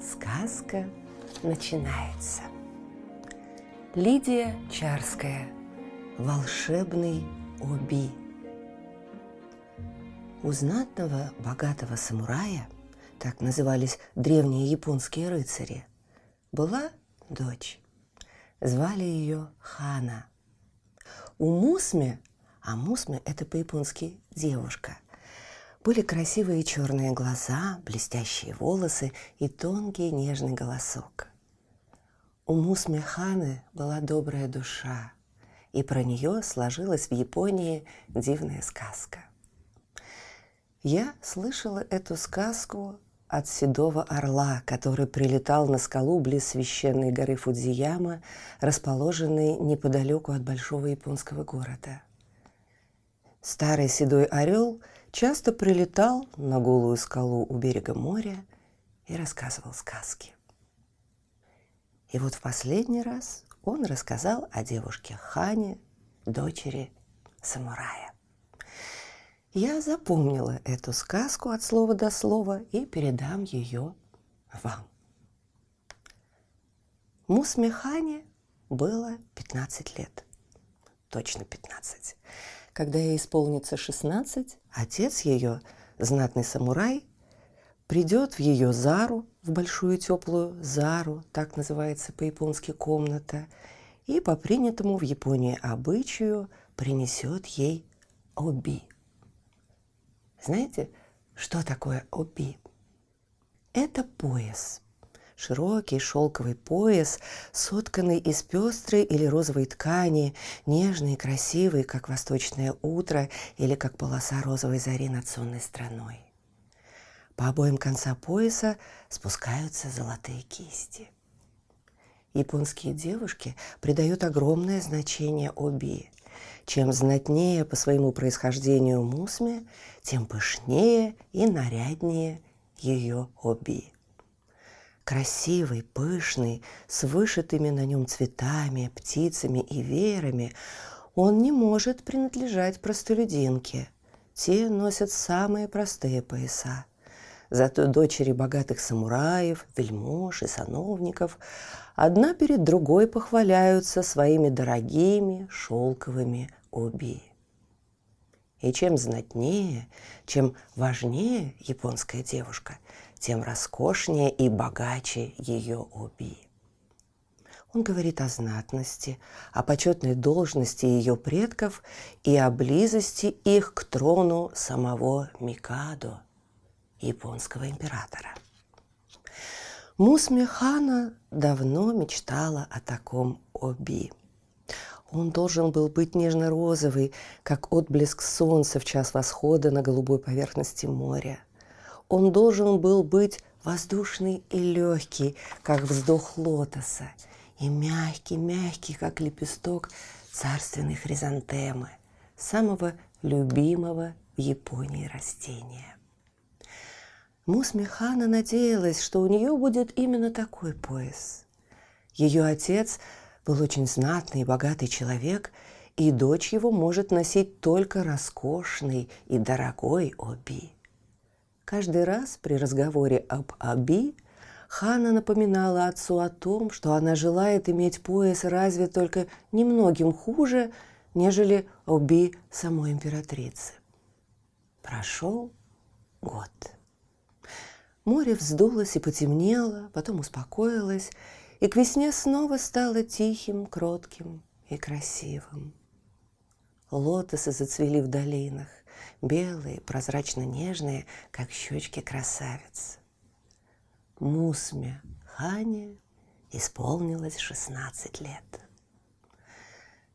Сказка начинается. Лидия Чарская. Волшебный Оби. У знатного, богатого самурая, так назывались древние японские рыцари, была дочь. Звали ее Хана. У Мусме, а Мусме – это по-японски девушка – были красивые черные глаза, блестящие волосы и тонкий нежный голосок. У Мусмеханы была добрая душа, и про нее сложилась в Японии дивная сказка. Я слышала эту сказку от седого орла, который прилетал на скалу близ священной горы Фудзияма, расположенной неподалеку от большого японского города. Старый седой орел – часто прилетал на голую скалу у берега моря и рассказывал сказки. И вот в последний раз он рассказал о девушке Хане, дочери самурая. Я запомнила эту сказку от слова до слова и передам ее вам. Мусме Хане было 15 лет. Точно 15. Когда ей исполнится 16, отец ее, знатный самурай, придет в ее зару, в большую теплую зару, так называется по-японски комната, и по принятому в Японии обычаю принесет ей оби. Знаете, что такое оби? Это пояс – Широкий шелковый пояс, сотканный из пестрой или розовой ткани, нежный и красивый, как восточное утро или как полоса розовой зари над сонной страной. По обоим конца пояса спускаются золотые кисти. Японские девушки придают огромное значение оби. Чем знатнее по своему происхождению мусме, тем пышнее и наряднее ее оби красивый, пышный, с вышитыми на нем цветами, птицами и веерами, он не может принадлежать простолюдинке. Те носят самые простые пояса. Зато дочери богатых самураев, вельмож и сановников одна перед другой похваляются своими дорогими шелковыми оби. И чем знатнее, чем важнее японская девушка – тем роскошнее и богаче ее оби. Он говорит о знатности, о почетной должности ее предков и о близости их к трону самого Микадо, японского императора. Мусме Хана давно мечтала о таком оби. Он должен был быть нежно-розовый, как отблеск солнца в час восхода на голубой поверхности моря – он должен был быть воздушный и легкий, как вздох лотоса, и мягкий-мягкий, как лепесток царственной хризантемы, самого любимого в Японии растения. Мусмехана надеялась, что у нее будет именно такой пояс. Ее отец был очень знатный и богатый человек, и дочь его может носить только роскошный и дорогой оби – Каждый раз при разговоре об Аби Хана напоминала отцу о том, что она желает иметь пояс разве только немногим хуже, нежели Оби самой императрицы. Прошел год. Море вздулось и потемнело, потом успокоилось, и к весне снова стало тихим, кротким и красивым. Лотосы зацвели в долинах, белые, прозрачно-нежные, как щечки красавиц. Мусме Хане исполнилось 16 лет.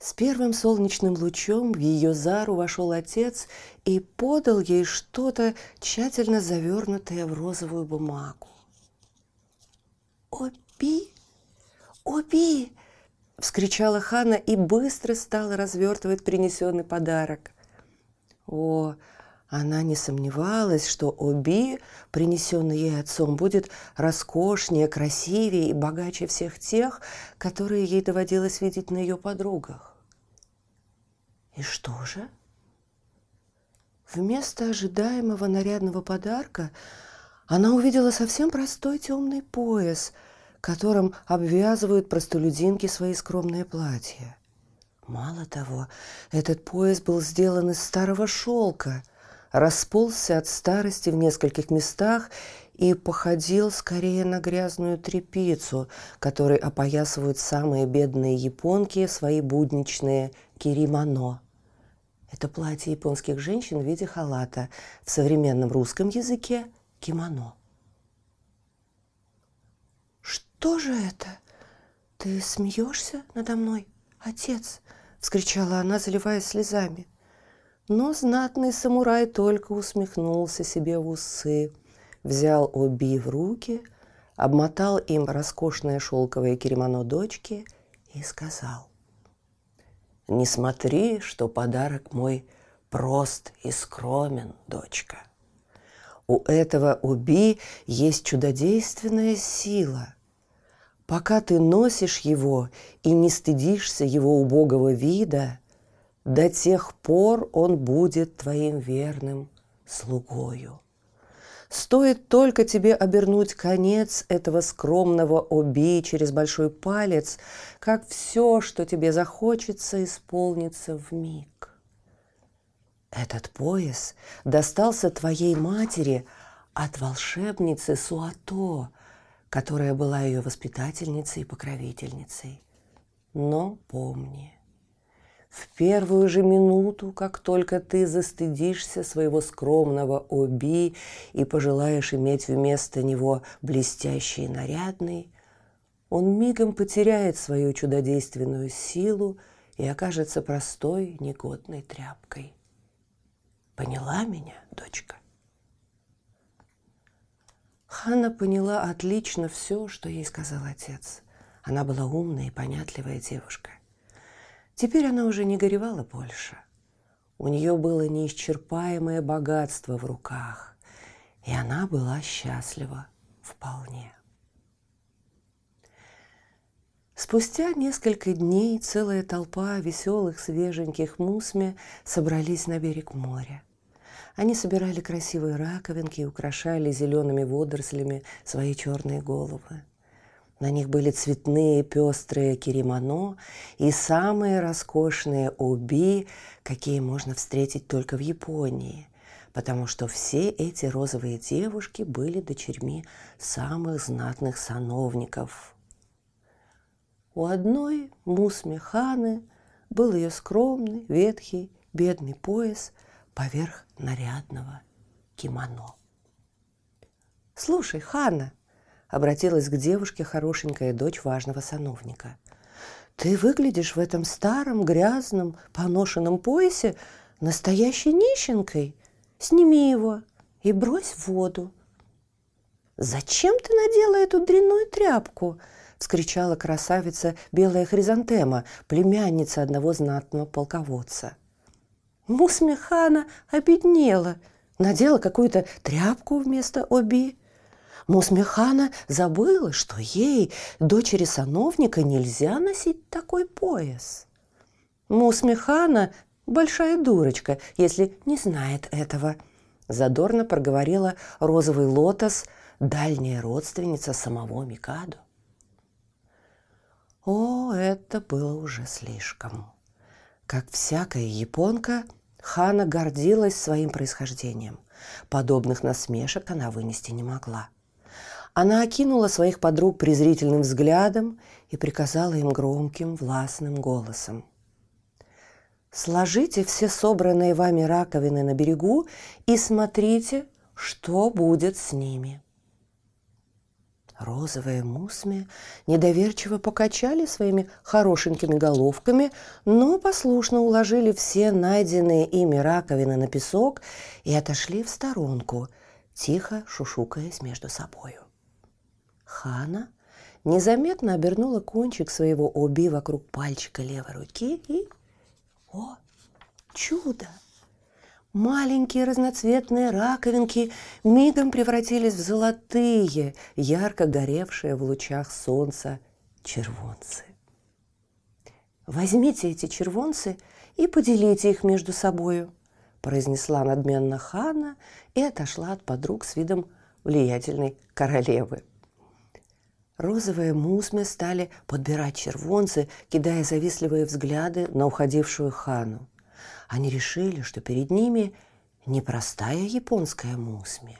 С первым солнечным лучом в ее зару вошел отец и подал ей что-то тщательно завернутое в розовую бумагу. Оби! Оби!» – вскричала Хана и быстро стала развертывать принесенный подарок. О, она не сомневалась, что Оби, принесенный ей отцом, будет роскошнее, красивее и богаче всех тех, которые ей доводилось видеть на ее подругах. И что же? Вместо ожидаемого нарядного подарка она увидела совсем простой темный пояс, которым обвязывают простолюдинки свои скромные платья. Мало того, этот пояс был сделан из старого шелка – расползся от старости в нескольких местах и походил скорее на грязную трепицу, которой опоясывают самые бедные японки свои будничные киримано. Это платье японских женщин в виде халата, в современном русском языке – кимоно. «Что же это? Ты смеешься надо мной, отец?» – вскричала она, заливаясь слезами. Но знатный самурай только усмехнулся себе в усы, взял Оби в руки, обмотал им роскошное шелковое киримоно дочки и сказал, «Не смотри, что подарок мой прост и скромен, дочка. У этого Оби есть чудодейственная сила. Пока ты носишь его и не стыдишься его убогого вида – до тех пор он будет твоим верным слугою. Стоит только тебе обернуть конец этого скромного оби через большой палец, как все, что тебе захочется, исполнится в миг. Этот пояс достался твоей матери от волшебницы Суато, которая была ее воспитательницей и покровительницей. Но помни – в первую же минуту, как только ты застыдишься своего скромного оби и пожелаешь иметь вместо него блестящий и нарядный, он мигом потеряет свою чудодейственную силу и окажется простой, негодной тряпкой. Поняла меня, дочка? Ханна поняла отлично все, что ей сказал отец. Она была умная и понятливая девушка. Теперь она уже не горевала больше. У нее было неисчерпаемое богатство в руках, и она была счастлива вполне. Спустя несколько дней целая толпа веселых свеженьких мусме собрались на берег моря. Они собирали красивые раковинки и украшали зелеными водорослями свои черные головы. На них были цветные пестрые киримоно и самые роскошные уби, какие можно встретить только в Японии, потому что все эти розовые девушки были дочерьми самых знатных сановников. У одной Мусми Ханы был ее скромный, ветхий, бедный пояс поверх нарядного кимоно. «Слушай, Хана!» обратилась к девушке хорошенькая дочь важного сановника. «Ты выглядишь в этом старом, грязном, поношенном поясе настоящей нищенкой. Сними его и брось в воду». «Зачем ты надела эту дрянную тряпку?» – вскричала красавица белая хризантема, племянница одного знатного полководца. Мусмехана обеднела, надела какую-то тряпку вместо оби. Мусмехана забыла, что ей, дочери сановника, нельзя носить такой пояс. Мусмехана – большая дурочка, если не знает этого. Задорно проговорила розовый лотос, дальняя родственница самого Микадо. О, это было уже слишком. Как всякая японка, Хана гордилась своим происхождением. Подобных насмешек она вынести не могла. Она окинула своих подруг презрительным взглядом и приказала им громким, властным голосом. «Сложите все собранные вами раковины на берегу и смотрите, что будет с ними». Розовые мусми недоверчиво покачали своими хорошенькими головками, но послушно уложили все найденные ими раковины на песок и отошли в сторонку, тихо шушукаясь между собою. Хана незаметно обернула кончик своего оби вокруг пальчика левой руки и... О, чудо! Маленькие разноцветные раковинки мигом превратились в золотые, ярко горевшие в лучах солнца червонцы. «Возьмите эти червонцы и поделите их между собою», произнесла надменно Хана и отошла от подруг с видом влиятельной королевы. Розовые мусмы стали подбирать червонцы, кидая завистливые взгляды на уходившую хану. Они решили, что перед ними не простая японская мусми,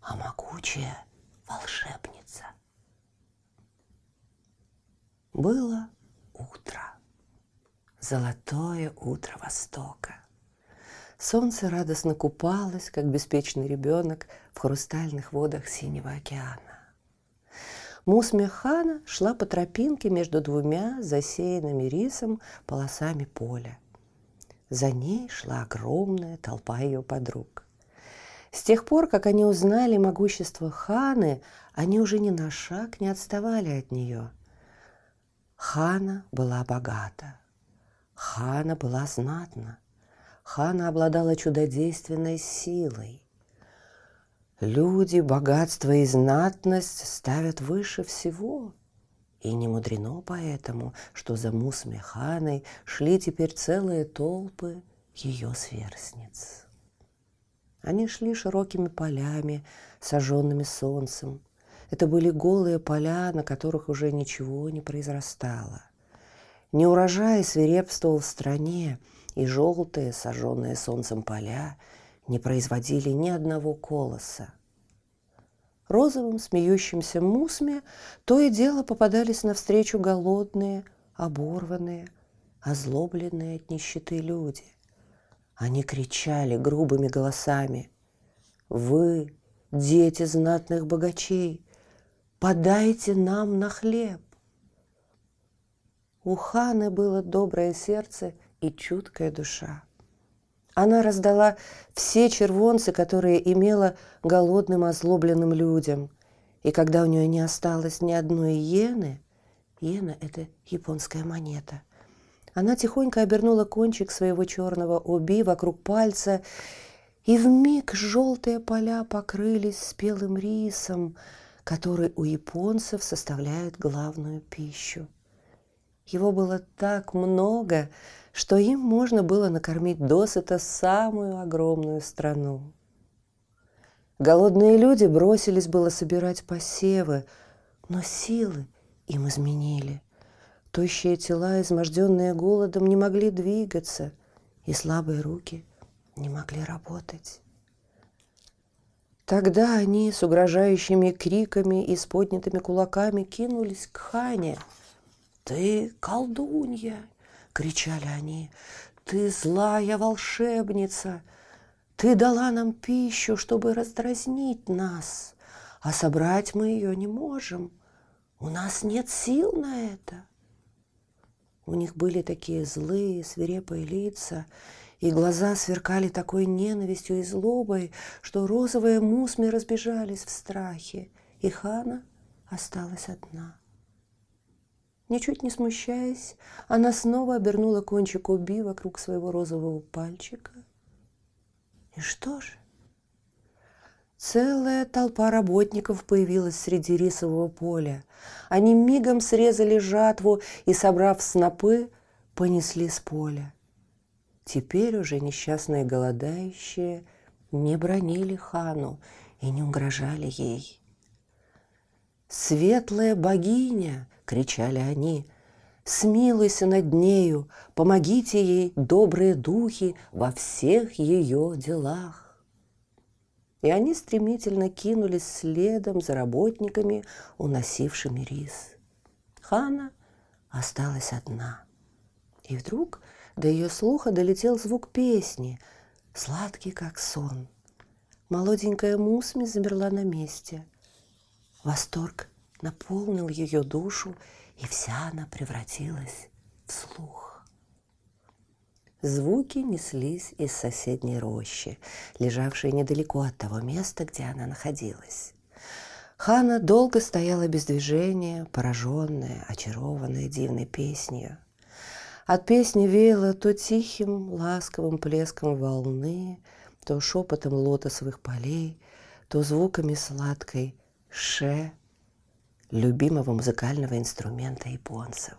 а могучая волшебница. Было утро. Золотое утро Востока. Солнце радостно купалось, как беспечный ребенок в хрустальных водах Синего океана. Мусмехана шла по тропинке между двумя засеянными рисом полосами поля. За ней шла огромная толпа ее подруг. С тех пор, как они узнали могущество Ханы, они уже ни на шаг не отставали от нее. Хана была богата. Хана была знатна. Хана обладала чудодейственной силой. Люди, богатство и знатность ставят выше всего. И не мудрено поэтому, что за Мусме Ханой шли теперь целые толпы ее сверстниц. Они шли широкими полями, сожженными солнцем. Это были голые поля, на которых уже ничего не произрастало. Неурожай свирепствовал в стране, и желтые, сожженные солнцем поля не производили ни одного колоса. Розовым смеющимся мусме то и дело попадались навстречу голодные, оборванные, озлобленные от нищеты люди. Они кричали грубыми голосами «Вы, дети знатных богачей, подайте нам на хлеб!» У Ханы было доброе сердце и чуткая душа. Она раздала все червонцы, которые имела голодным, озлобленным людям. И когда у нее не осталось ни одной иены, иена – это японская монета, она тихонько обернула кончик своего черного оби вокруг пальца, и в миг желтые поля покрылись спелым рисом, который у японцев составляет главную пищу. Его было так много, что им можно было накормить досыта самую огромную страну. Голодные люди бросились было собирать посевы, но силы им изменили. Тощие тела, изможденные голодом, не могли двигаться, и слабые руки не могли работать. Тогда они с угрожающими криками и с поднятыми кулаками кинулись к Хане. «Ты колдунья! — кричали они. «Ты злая волшебница! Ты дала нам пищу, чтобы раздразнить нас, а собрать мы ее не можем. У нас нет сил на это». У них были такие злые, свирепые лица, и глаза сверкали такой ненавистью и злобой, что розовые мусмы разбежались в страхе, и Хана осталась одна. Ничуть не смущаясь, она снова обернула кончик уби вокруг своего розового пальчика. И что же? Целая толпа работников появилась среди рисового поля. Они мигом срезали жатву и, собрав снопы, понесли с поля. Теперь уже несчастные голодающие не бронили хану и не угрожали ей. «Светлая богиня!» — кричали они. «Смилуйся над нею, помогите ей, добрые духи, во всех ее делах!» И они стремительно кинулись следом за работниками, уносившими рис. Хана осталась одна. И вдруг до ее слуха долетел звук песни, сладкий, как сон. Молоденькая Мусми замерла на месте. Восторг наполнил ее душу, и вся она превратилась в слух. Звуки неслись из соседней рощи, лежавшей недалеко от того места, где она находилась. Хана долго стояла без движения, пораженная, очарованная дивной песнью. От песни веяло то тихим, ласковым плеском волны, то шепотом лотосовых полей, то звуками сладкой ше, любимого музыкального инструмента японцев.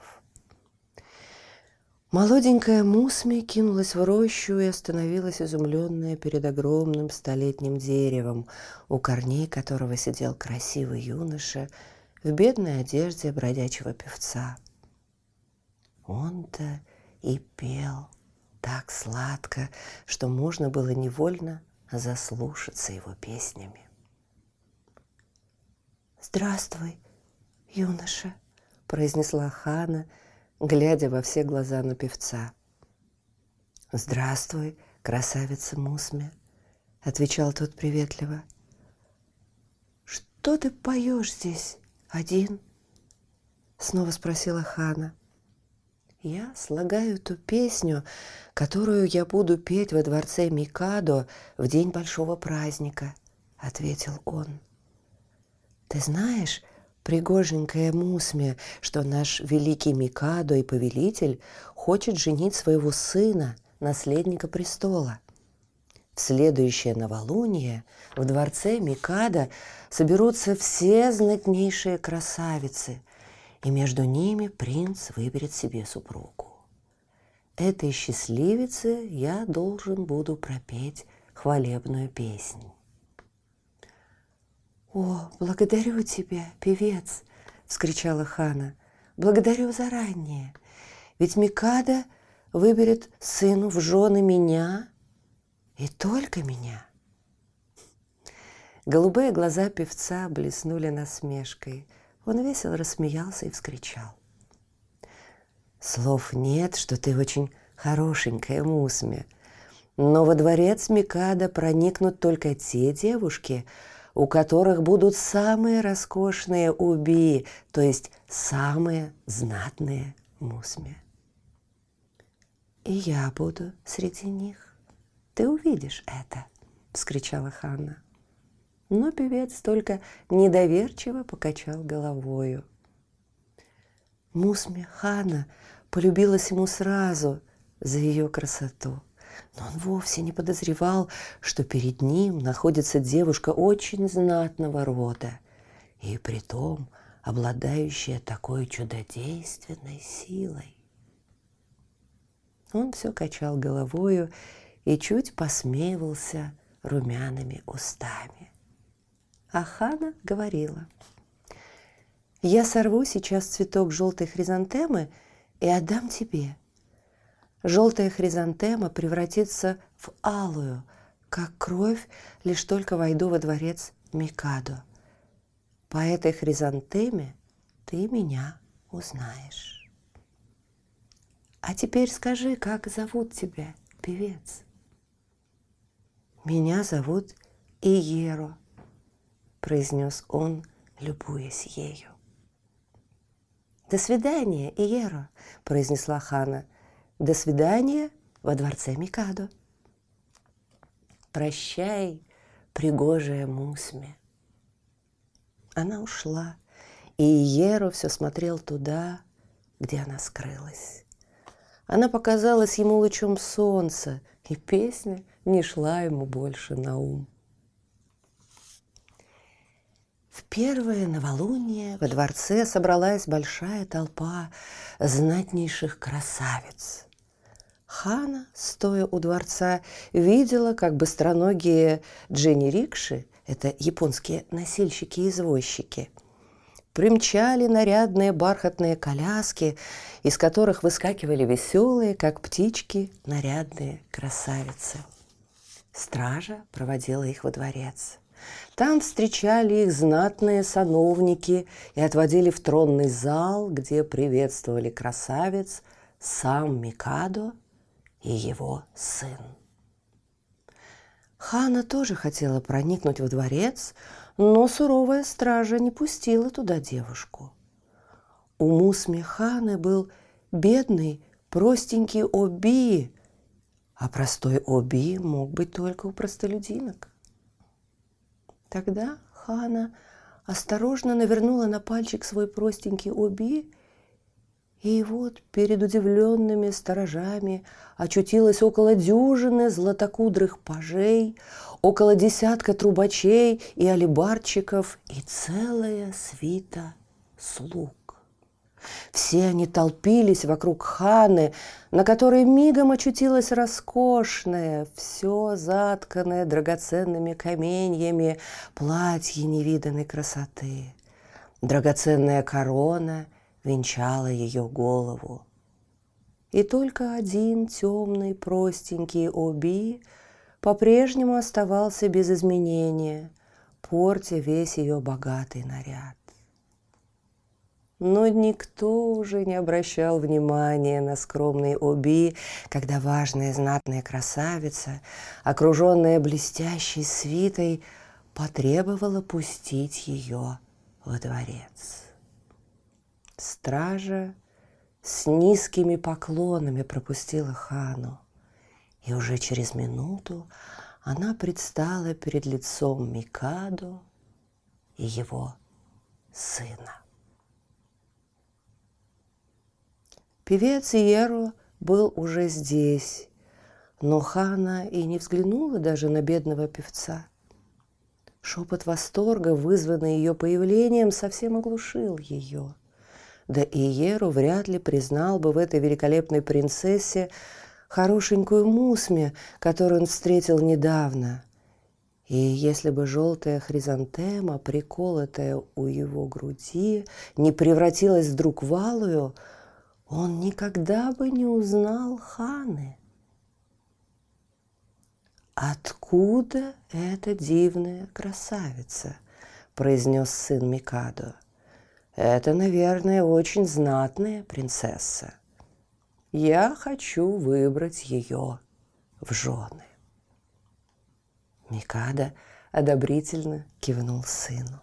Молоденькая Мусми кинулась в рощу и остановилась изумленная перед огромным столетним деревом, у корней которого сидел красивый юноша в бедной одежде бродячего певца. Он-то и пел так сладко, что можно было невольно заслушаться его песнями. «Здравствуй, юноша», — произнесла Хана — глядя во все глаза на певца. «Здравствуй, красавица Мусме», — отвечал тот приветливо. «Что ты поешь здесь один?» — снова спросила Хана. «Я слагаю ту песню, которую я буду петь во дворце Микадо в день большого праздника», — ответил он. «Ты знаешь, Пригоженькая Мусме, что наш великий Микадо и повелитель хочет женить своего сына, наследника престола. В следующее новолуние в дворце Микада соберутся все знатнейшие красавицы, и между ними принц выберет себе супругу. Этой счастливице я должен буду пропеть хвалебную песнь. «О, благодарю тебя, певец!» — вскричала Хана. «Благодарю заранее, ведь Микада выберет сыну в жены меня и только меня». Голубые глаза певца блеснули насмешкой. Он весело рассмеялся и вскричал. «Слов нет, что ты очень хорошенькая, Мусме, но во дворец Микада проникнут только те девушки, у которых будут самые роскошные уби, то есть самые знатные мусми. «И я буду среди них. Ты увидишь это!» — вскричала Ханна. Но певец только недоверчиво покачал головою. Мусми Хана полюбилась ему сразу за ее красоту — но он вовсе не подозревал, что перед ним находится девушка очень знатного рода, и притом обладающая такой чудодейственной силой. Он все качал головою и чуть посмеивался румяными устами. А Хана говорила, «Я сорву сейчас цветок желтой хризантемы и отдам тебе желтая хризантема превратится в алую, как кровь, лишь только войду во дворец Микадо. По этой хризантеме ты меня узнаешь. А теперь скажи, как зовут тебя, певец? Меня зовут Иеро, произнес он, любуясь ею. «До свидания, Иеро», — произнесла Хана. До свидания во дворце Микадо. Прощай, пригожая Мусме. Она ушла, и Иеро все смотрел туда, где она скрылась. Она показалась ему лучом солнца, и песня не шла ему больше на ум. В первое новолуние во дворце собралась большая толпа знатнейших красавиц. Хана, стоя у дворца, видела, как быстроногие Дженни-рикши, это японские носильщики и извозчики, примчали нарядные бархатные коляски, из которых выскакивали веселые, как птички, нарядные красавицы. Стража проводила их во дворец. Там встречали их знатные сановники и отводили в тронный зал, где приветствовали красавец сам Микадо и его сын. Хана тоже хотела проникнуть во дворец, но суровая стража не пустила туда девушку. У Мусми Ханы был бедный, простенький Оби, а простой Оби мог быть только у простолюдинок. Тогда Хана осторожно навернула на пальчик свой простенький оби, и вот перед удивленными сторожами очутилась около дюжины златокудрых пажей, около десятка трубачей и алибарчиков и целая свита слуг. Все они толпились вокруг ханы, на которой мигом очутилась роскошная, все затканное драгоценными каменьями платье невиданной красоты. Драгоценная корона венчала ее голову. И только один темный простенький оби по-прежнему оставался без изменения, портя весь ее богатый наряд. Но никто уже не обращал внимания на скромный Оби, когда важная знатная красавица, окруженная блестящей свитой, потребовала пустить ее во дворец. Стража с низкими поклонами пропустила хану, и уже через минуту она предстала перед лицом Микадо и его сына. Певец Иеру был уже здесь, но Хана и не взглянула даже на бедного певца. Шепот восторга, вызванный ее появлением, совсем оглушил ее. Да и Иеру вряд ли признал бы в этой великолепной принцессе хорошенькую Мусме, которую он встретил недавно. И если бы желтая хризантема, приколотая у его груди, не превратилась вдруг в алую – он никогда бы не узнал Ханы. «Откуда эта дивная красавица?» – произнес сын Микадо. «Это, наверное, очень знатная принцесса. Я хочу выбрать ее в жены». Микадо одобрительно кивнул сыну.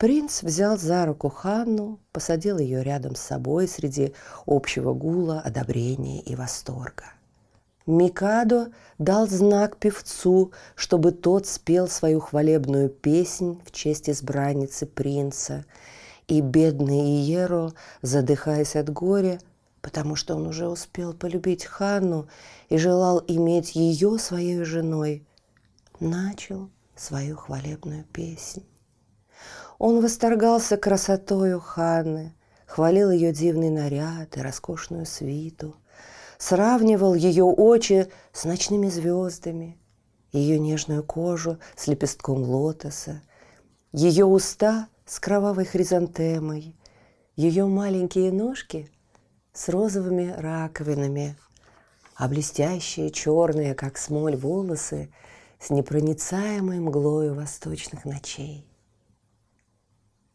Принц взял за руку Ханну, посадил ее рядом с собой среди общего гула, одобрения и восторга. Микадо дал знак певцу, чтобы тот спел свою хвалебную песнь в честь избранницы принца, и бедный Иеро, задыхаясь от горя, потому что он уже успел полюбить Ханну и желал иметь ее своей женой, начал свою хвалебную песнь. Он восторгался красотою Ханны, хвалил ее дивный наряд и роскошную свиту, сравнивал ее очи с ночными звездами, ее нежную кожу с лепестком лотоса, ее уста с кровавой хризантемой, ее маленькие ножки с розовыми раковинами, а блестящие черные, как смоль, волосы с непроницаемой мглою восточных ночей.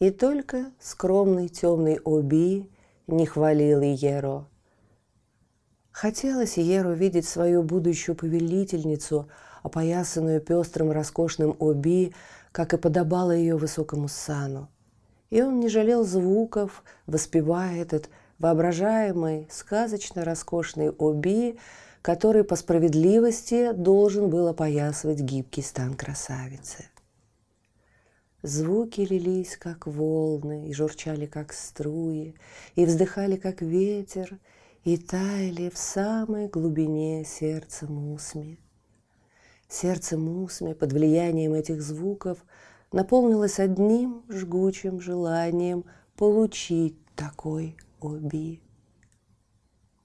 И только скромный темный Оби не хвалил Иеро. Хотелось Иеру видеть свою будущую повелительницу, опоясанную пестрым роскошным Оби, как и подобало ее высокому сану. И он не жалел звуков, воспевая этот воображаемый, сказочно роскошный Оби, который по справедливости должен был опоясывать гибкий стан красавицы. Звуки лились, как волны, и журчали, как струи, и вздыхали, как ветер, и таяли в самой глубине сердца Мусми. Сердце Мусми под влиянием этих звуков наполнилось одним жгучим желанием получить такой оби.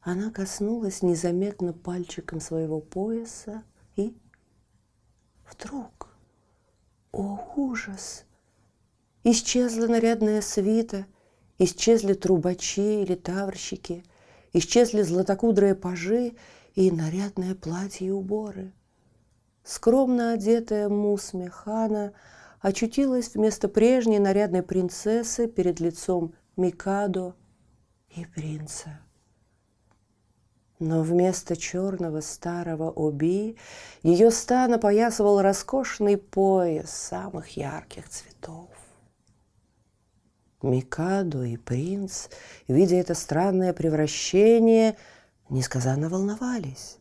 Она коснулась незаметно пальчиком своего пояса и вдруг, о ужас! Исчезла нарядная свита, исчезли трубачи или таврщики, исчезли златокудрые пажи и нарядное платье и уборы. Скромно одетая Мусме хана очутилась вместо прежней нарядной принцессы перед лицом Микадо и принца. Но вместо черного старого оби ее стан опоясывал роскошный пояс самых ярких цветов. Микадо и принц, видя это странное превращение, несказанно волновались.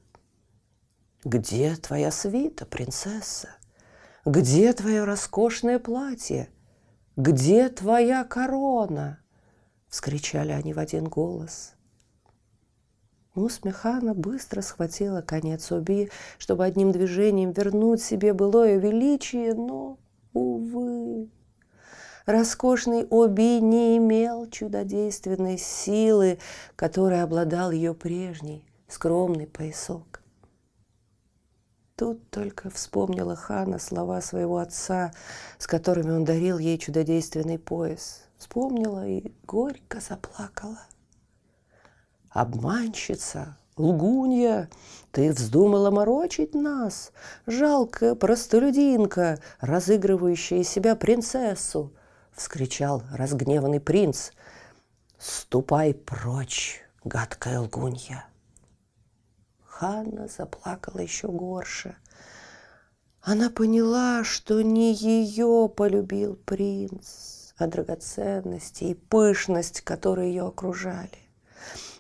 «Где твоя свита, принцесса? Где твое роскошное платье? Где твоя корона?» — вскричали они в один голос. Усмехана быстро схватила конец Оби, чтобы одним движением вернуть себе былое величие, но, увы, роскошный Оби не имел чудодейственной силы, которой обладал ее прежний скромный поясок. Тут только вспомнила Хана слова своего отца, с которыми он дарил ей чудодейственный пояс. Вспомнила и горько заплакала. Обманщица, лгунья, ты вздумала морочить нас, жалкая простолюдинка, разыгрывающая из себя принцессу, вскричал разгневанный принц. Ступай прочь, гадкая лгунья. Ханна заплакала еще горше. Она поняла, что не ее полюбил принц, а драгоценности и пышность, которые ее окружали.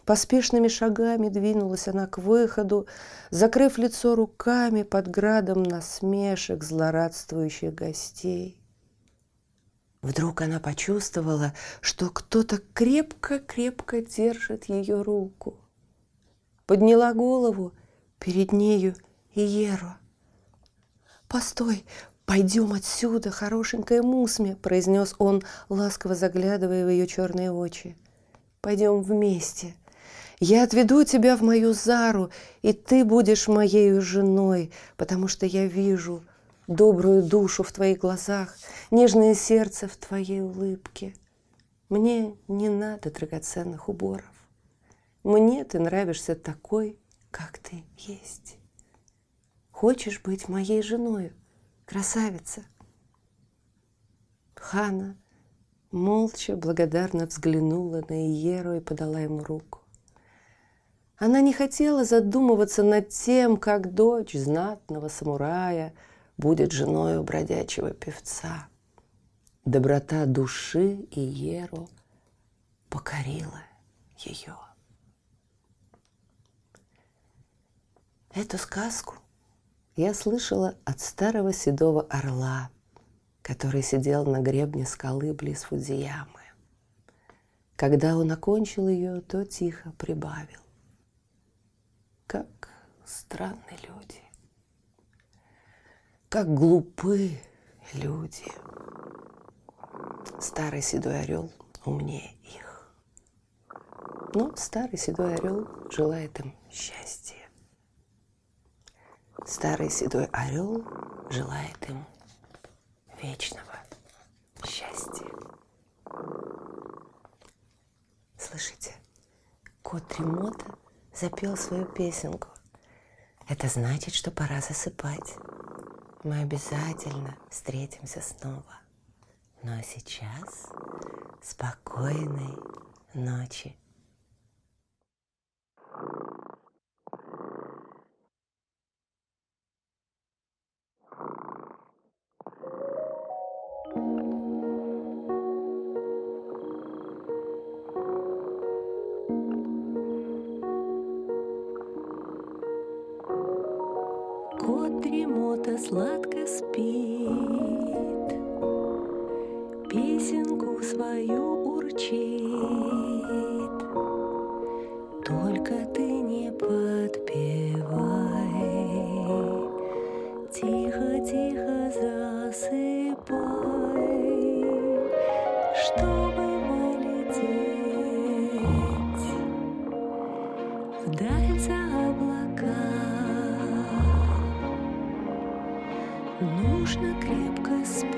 Поспешными шагами двинулась она к выходу, закрыв лицо руками под градом насмешек злорадствующих гостей. Вдруг она почувствовала, что кто-то крепко-крепко держит ее руку. Подняла голову, перед нею Иеру. «Постой, пойдем отсюда, хорошенькая Мусме», — произнес он, ласково заглядывая в ее черные очи. «Пойдем вместе. Я отведу тебя в мою Зару, и ты будешь моей женой, потому что я вижу добрую душу в твоих глазах, нежное сердце в твоей улыбке. Мне не надо драгоценных уборов. Мне ты нравишься такой, как ты есть. Хочешь быть моей женой, красавица? Хана молча, благодарно взглянула на Иеру и подала ему руку. Она не хотела задумываться над тем, как дочь знатного самурая будет женой у бродячего певца. Доброта души Иеру покорила ее. Эту сказку я слышала от старого седого орла, который сидел на гребне скалы близ Фудзиямы. Когда он окончил ее, то тихо прибавил. Как странны люди. Как глупы люди. Старый седой орел умнее их. Но старый седой орел желает им счастья. Старый седой орел желает им вечного счастья. Слышите, кот Тремота запел свою песенку. Это значит, что пора засыпать. Мы обязательно встретимся снова. Ну а сейчас спокойной ночи. Дремота сладко спит, Песенку свою урчит. Только ты не подпевай, Тихо-тихо засыпай, Нужно крепко спать